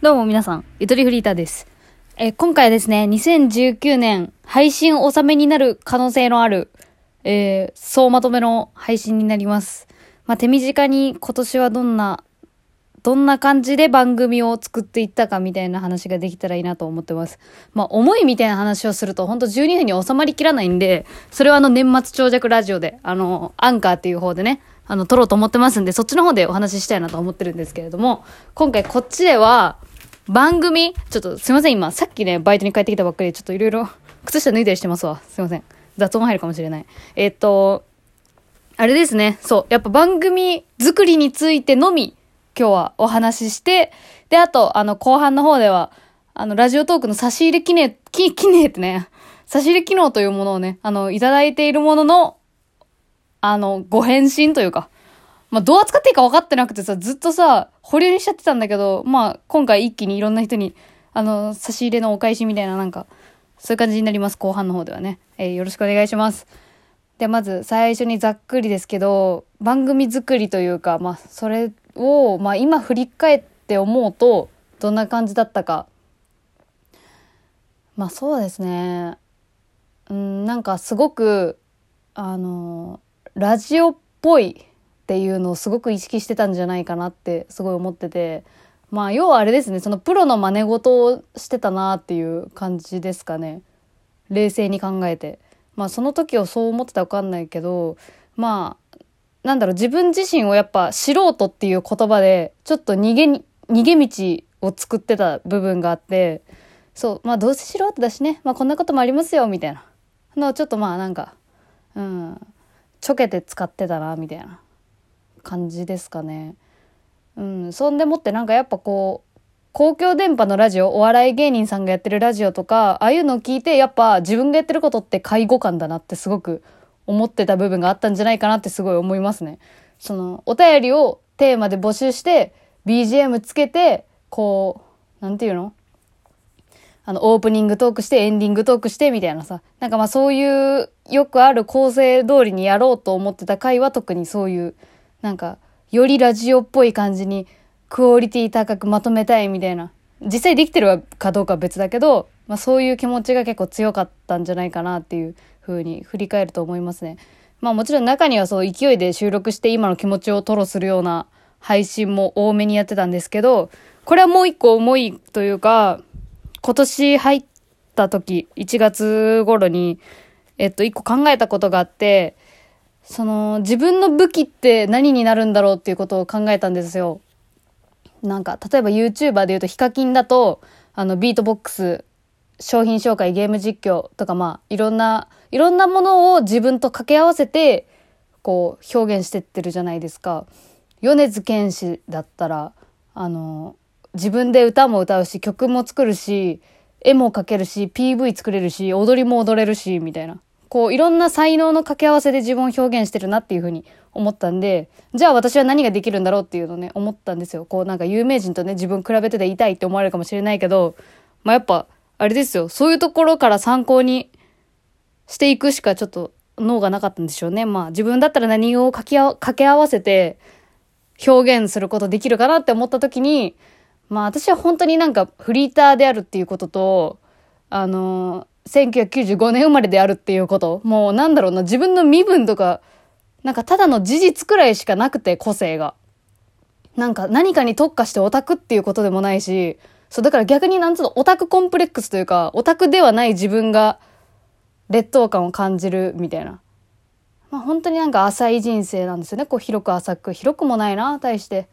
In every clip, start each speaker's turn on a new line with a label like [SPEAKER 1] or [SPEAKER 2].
[SPEAKER 1] どうも皆さん、ゆとりフリーターです。え今回はですね、2019年配信納めになる可能性のある、えー総まとめの配信になります。まあ、手短に今年はどんな、どんな感じで番組を作っていったかみたいな話ができたらいいなと思ってます。まあ、思いみたいな話をすると、ほんと12分に収まりきらないんで、それはあの年末長尺ラジオで、あの、アンカーっていう方でね、あの、撮ろうと思ってますんで、そっちの方でお話ししたいなと思ってるんですけれども、今回こっちでは、番組、ちょっとすいません、今、さっきね、バイトに帰ってきたばっかりで、ちょっといろいろ、靴下脱いだりしてますわ。すいません。雑音入るかもしれない。えっと、あれですね。そう。やっぱ番組作りについてのみ、今日はお話しして、で、あと、あの、後半の方では、あの、ラジオトークの差し入れ記念、き、記念ってね、差し入れ機能というものをね、あの、いただいているものの、あの、ご返信というか、まあ、どう扱っていいか分かってなくてさ、ずっとさ、保留にしちゃってたんだけど、まあ、今回一気にいろんな人に、あの、差し入れのお返しみたいな、なんか、そういう感じになります、後半の方ではね。えーよろしくお願いします。で、まず、最初にざっくりですけど、番組作りというか、まあ、それを、まあ、今振り返って思うと、どんな感じだったか。まあ、そうですね。うん、なんかすごく、あの、ラジオっぽいっていうのをすごく意識してたんじゃないかなってすごい思ってて、まあ要はあれですね、そのプロの真似事をしてたなっていう感じですかね。冷静に考えて。まあその時をそう思ってたらわかんないけど、まあ、なんだろう、自分自身をやっぱ素人っていう言葉で、ちょっと逃げに、逃げ道を作ってた部分があって、そう、まあどうせ素人だしね、まあこんなこともありますよ、みたいな。のをちょっとまあなんか、うん、ちょけて使ってたな、みたいな感じですかね。うん、そんでもってなんかやっぱこう、公共電波のラジオ、お笑い芸人さんがやってるラジオとか、ああいうのを聞いて、やっぱ自分がやってることって介護官だなってすごく思ってた部分があったんじゃないかなってすごい思いますね。その、お便りをテーマで募集して、BGM つけて、こう、なんていうの？あの、オープニングトークして、エンディングトークして、みたいなさ。なんかまあそういう、よくある構成通りにやろうと思ってた回は特にそういう、なんか、よりラジオっぽい感じに、クオリティ高くまとめたいみたいな。実際できてるかどうかは別だけど、まあそういう気持ちが結構強かったんじゃないかなっていう風に振り返ると思いますね。まあもちろん中にはそう勢いで収録して今の気持ちを吐露するような配信も多めにやってたんですけど、これはもう一個重いというか、今年入った時、1月頃に、えっと、一個考えたことがあって、その、自分の武器って何になるんだろうっていうことを考えたんですよ。なんか、例えば YouTuber で言うと、ヒカキンだと、あの、ビートボックス、商品紹介、ゲーム実況とか、まあ、いろんな、いろんなものを自分と掛け合わせて、こう、表現してってるじゃないですか。米津玄師だったら、あの、自分で歌も歌うし、曲も作るし、絵も描けるし、PV 作れるし、踊りも踊れるし、みたいな。こう、いろんな才能の掛け合わせで自分を表現してるなっていうふうに思ったんで、じゃあ私は何ができるんだろうっていうのね、思ったんですよ。こう、なんか有名人とね、自分比べてて痛いって思われるかもしれないけど、まあ、やっぱ、あれですよ。そういうところから参考にしていくしかちょっと脳がなかったんでしょうね。まあ、自分だったら何を掛け掛け合わせて表現することできるかなって思った時に、まあ私は本当になんかフリーターであるっていうことと、あの1995年生まれであるっていうこと、もうなんだろうな、自分の身分とか、なんかただの事実くらいしかなくて、個性が。なんか何かに特化してオタクっていうことでもないし、そう、だから逆になんつうの、オタクコンプレックスというか、オタクではない自分が劣等感を感じるみたいな。まあ本当になんか浅い人生なんですよね。こう広く浅く。広くもないな、対して。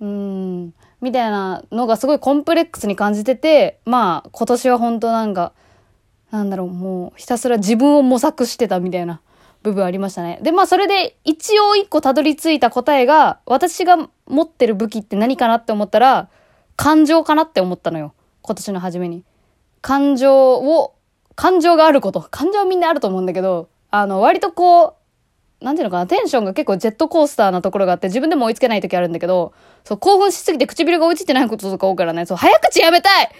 [SPEAKER 1] うーん、みたいなのがすごいコンプレックスに感じてて、まあ今年は本当なんか、なんだろう、もうひたすら自分を模索してたみたいな部分ありましたね。で、まあそれで一応一個たどり着いた答えが、私が持ってる武器って何かなって思ったら、感情かなって思ったのよ。今年の初めに。感情を、感情があること。感情はみんなあると思うんだけど、あの、割とこう、なんていうのかな、テンションが結構ジェットコースターなところがあって、自分でも追いつけない時あるんだけど、そう、興奮しすぎて唇が追いついてないこととか多いからね、そう、早口やめたい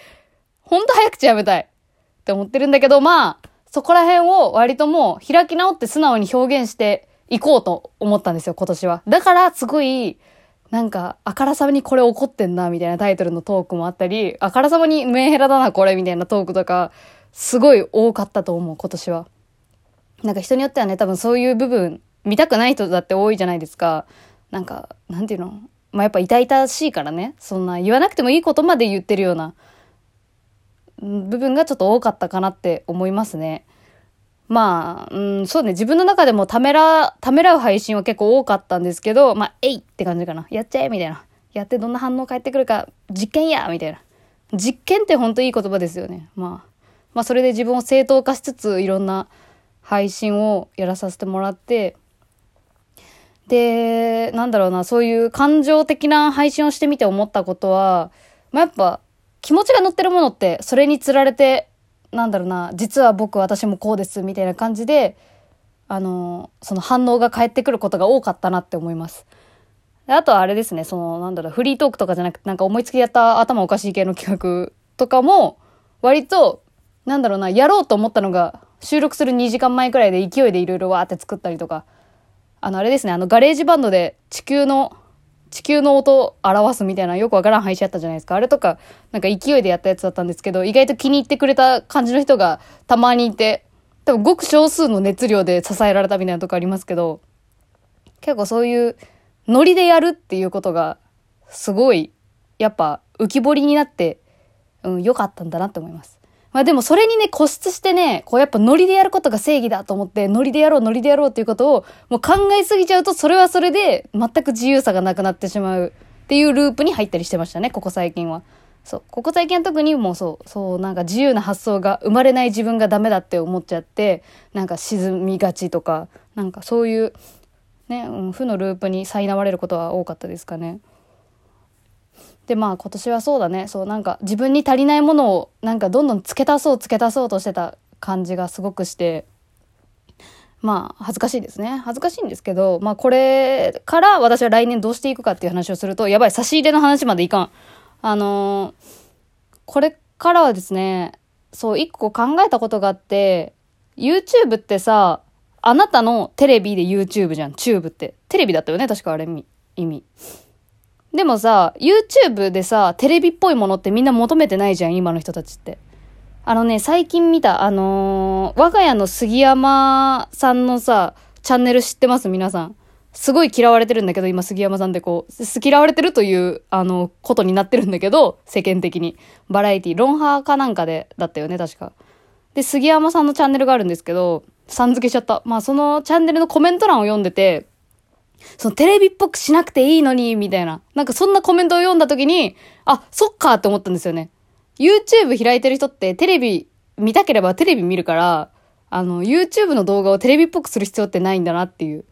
[SPEAKER 1] ほんと早口やめたいって思ってるんだけど、まあ、そこら辺を割ともう開き直って素直に表現していこうと思ったんですよ、今年は。だから、すごい、なんか、あからさまにこれ怒ってんな、みたいなタイトルのトークもあったり、あからさまにメンヘラだな、これ、みたいなトークとか、すごい多かったと思う、今年は。なんか人によってはね、多分そういう部分、見たくない人だって多いじゃないですか。なんか、なんていうの？まあ、やっぱ痛々しいからね。そんな言わなくてもいいことまで言ってるような部分がちょっと多かったかなって思いますね。まあ、うん、そうね、自分の中でもためら、ためらう配信は結構多かったんですけど、まあ、えいって感じかな。やっちゃえみたいな。やってどんな反応返ってくるか、実験やみたいな。実験ってほんといい言葉ですよね。まあ、まあ、それで自分を正当化しつつ、いろんな配信をやらさせてもらって、で、なんだろうな、そういう感情的な配信をしてみて思ったことは、まあ、やっぱ、気持ちが乗ってるものって、それにつられてなんだろうな、実は僕私もこうです、みたいな感じで、あの、その反応が返ってくることが多かったなって思います。あとはあれですね、その、なんだろう、フリートークとかじゃなくて、なんか思いつきでやった頭おかしい系の企画とかも、割と、なんだろうな、やろうと思ったのが、収録する2時間前くらいで勢いでいろいろわーって作ったりとか、あの、あれですね、あの、 GarageBand で地球の地球の音を表すみたいなよくわからん配信あったじゃないですか。あれとか、なんか勢いでやったやつだったんですけど、意外と気に入ってくれた感じの人がたまにいて、多分ごく少数の熱量で支えられたみたいなとこありますけど、結構そういうノリでやるっていうことが、すごい、やっぱ浮き彫りになって、うん、良かったんだなって思います。まあでもそれにね、固執してね、こうやっぱノリでやることが正義だと思って、ノリでやろう、ノリでやろうっていうことを、もう考えすぎちゃうと、それはそれで、全く自由さがなくなってしまうっていうループに入ったりしてましたね、ここ最近は。そう。ここ最近は特にもうそう、そう、なんか自由な発想が生まれない自分がダメだって思っちゃって、なんか沈みがちとか、なんかそういう、ね、うん、負のループに苛まれることは多かったですかね。でまあ今年はそうだね。そうなんか自分に足りないものをなんかどんどん付け足そう付け足そうとしてた感じがすごくして。まあ恥ずかしいですね。恥ずかしいんですけどまあこれから私は来年どうしていくかっていう話をするとやばい差し入れの話までいかん。あのー、これからはですねそう一個考えたことがあって YouTube ってさあなたのテレビで YouTube じゃん。チューブって。テレビだったよね確かあれ意味。でもさ、YouTube でさ、テレビっぽいものってみんな求めてないじゃん、今の人たちって。あのね、最近見た、あのー、我が家の杉山さんのさ、チャンネル知ってます？皆さん。すごい嫌われてるんだけど、今杉山さんでこう、嫌われてるという、あの、ことになってるんだけど、世間的に。バラエティ、ロンハーかなんかで、だったよね、確か。で、杉山さんのチャンネルがあるんですけど、さん付けしちゃった。まあ、そのチャンネルのコメント欄を読んでて、そのテレビっぽくしなくていいのに、みたいな。なんかそんなコメントを読んだ時に、あ、そっかって思ったんですよね。YouTube 開いてる人ってテレビ見たければテレビ見るから、あの、YouTube の動画をテレビっぽくする必要ってないんだなっていう。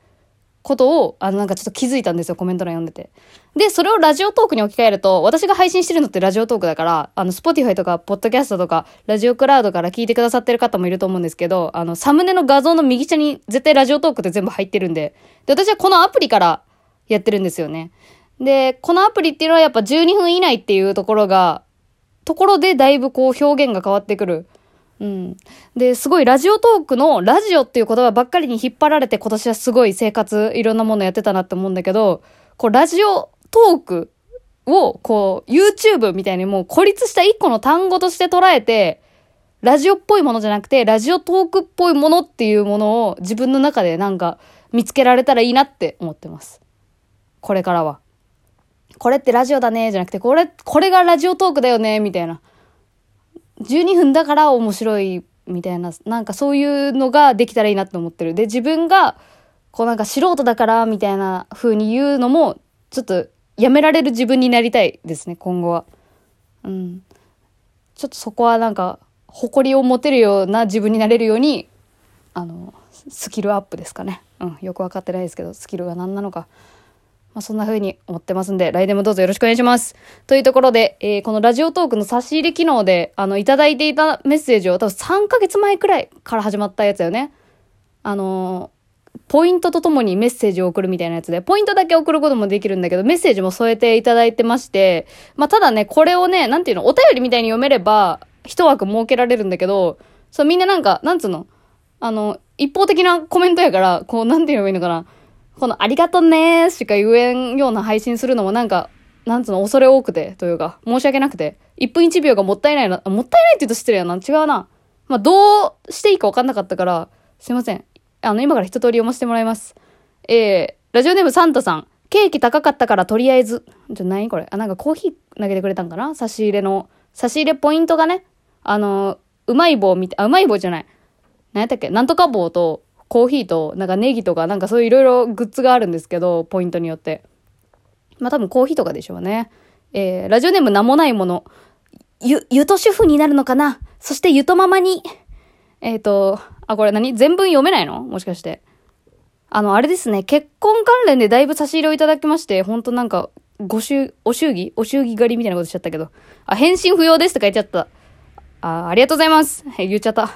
[SPEAKER 1] ことを、あの、なんかちょっと気づいたんですよ、コメント欄読んでて。で、それをラジオトークに置き換えると、私が配信してるのってラジオトークだから、あの、 Spotify とか、ポッドキャストとか、ラジオクラウドから聞いてくださってる方もいると思うんですけど、あの、サムネの画像の右下に絶対ラジオトークって全部入ってるんで、で、私はこのアプリからやってるんですよね。で、このアプリっていうのはやっぱ12分以内っていうところが、ところでだいぶこう表現が変わってくる。うん。で、すごいラジオトークのラジオっていう言葉ばっかりに引っ張られて今年はすごい生活いろんなものやってたなって思うんだけど、こうラジオトークをこう YouTube みたいにもう孤立した一個の単語として捉えて、ラジオっぽいものじゃなくて、ラジオトークっぽいものっていうものを自分の中でなんか見つけられたらいいなって思ってます。これからは。これってラジオだね、じゃなくて、これ、これがラジオトークだよね、みたいな。12分だから面白いみたいな、なんかそういうのができたらいいなって思ってる。で、自分が、こうなんか素人だからみたいな風に言うのも、ちょっとやめられる自分になりたいですね、今後は。うん。ちょっとそこはなんか、誇りを持てるような自分になれるように、あの、スキルアップですかね。うん、よくわかってないですけど、スキルが何なのか。まあ、そんな風に思ってますんで、来年もどうぞよろしくお願いします。というところで、えー、このラジオトークの差し入れ機能で、あの、いただいていたメッセージを多分3ヶ月前くらいから始まったやつだよね。あのー、ポイントとともにメッセージを送るみたいなやつで、ポイントだけ送ることもできるんだけど、メッセージも添えていただいてまして、まあ、ただね、これをね、なんていうの、お便りみたいに読めれば、一枠設けられるんだけど、そう、みんななんか、なんつうの、あの、一方的なコメントやから、こう、なんて言えばいいのかな。このありがとねーしか言えんような配信するのもなんか、なんつうの、恐れ多くて、というか、申し訳なくて。1分1秒がもったいないな、もったいないって言うと失礼やな。違うな。まあ、どうしていいか分かんなかったから、すいません。あの、今から一通り読ませてもらいます。えー、ラジオネームサンタさん。ケーキ高かったからとりあえず。じゃ、何これ？あ、なんかコーヒー投げてくれたんかな？差し入れの。差し入れポイントがね、あの、うまい棒みたい、あ、うまい棒じゃない。何やったっけ？なんとか棒と、コーヒーと、なんかネギとか、なんかそういういろいろグッズがあるんですけど、ポイントによって。まあ多分コーヒーとかでしょうね。えー、ラジオネーム名もないもの。ゆ、ゆと主婦になるのかな？そしてゆとママに。えっ、ー、と、あ、これ何？全文読めないの？もしかして。あの、あれですね、結婚関連でだいぶ差し入れをいただきまして、ほんとなんか、ご祝、お祝儀？お祝儀狩りみたいなことしちゃったけど。あ、返信不要ですって書いちゃった。あ、ありがとうございます。言っちゃった。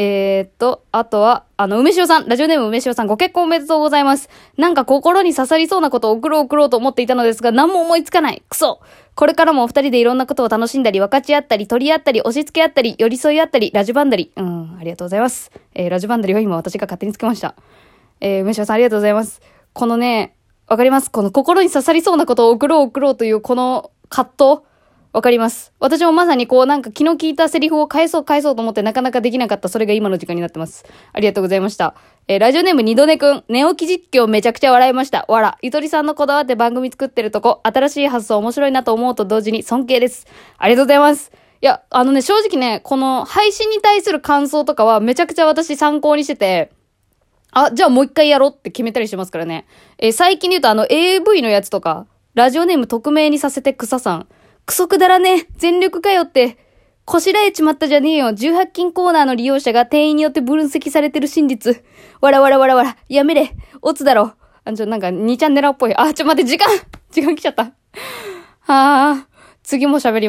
[SPEAKER 1] えー、っと、あとは、あの、梅塩さん、ラジオネーム梅塩さん、ご結婚おめでとうございます。なんか心に刺さりそうなことを送ろう送ろうと思っていたのですが、何も思いつかない。クソこれからもお二人でいろんなことを楽しんだり、分かち合ったり、取り合ったり、押し付け合ったり、寄り添い合ったり、ラジバンダリ。うん、ありがとうございます。えー、ラジバンダリは今私が勝手につけました。えー、梅塩さんありがとうございます。このね、わかります？この心に刺さりそうなことを送ろう送ろうというこの葛藤わかります。私もまさにこうなんか気の利いたセリフを返そう返そうと思ってなかなかできなかったそれが今の時間になってます。ありがとうございました。えー、ラジオネーム二度寝くん、寝起き実況めちゃくちゃ笑いました。わら。ゆとりさんのこだわって番組作ってるとこ、新しい発想面白いなと思うと同時に尊敬です。ありがとうございます。いや、あのね、正直ね、この配信に対する感想とかはめちゃくちゃ私参考にしてて、あ、じゃあもう一回やろうって決めたりしてますからね。えー、最近で言うとあの AV のやつとか、ラジオネーム匿名にさせて草さん。クソくだらねえ全力かよって。こしらえちまったじゃねえよ。18金コーナーの利用者が店員によって分析されてる真実。わらわらわらわら。やめれ。オツだろ。あ、ちょ、なんか2チャンネルっぽい。あ、ちょ、待って、時間時間来ちゃった。はあ、次も喋り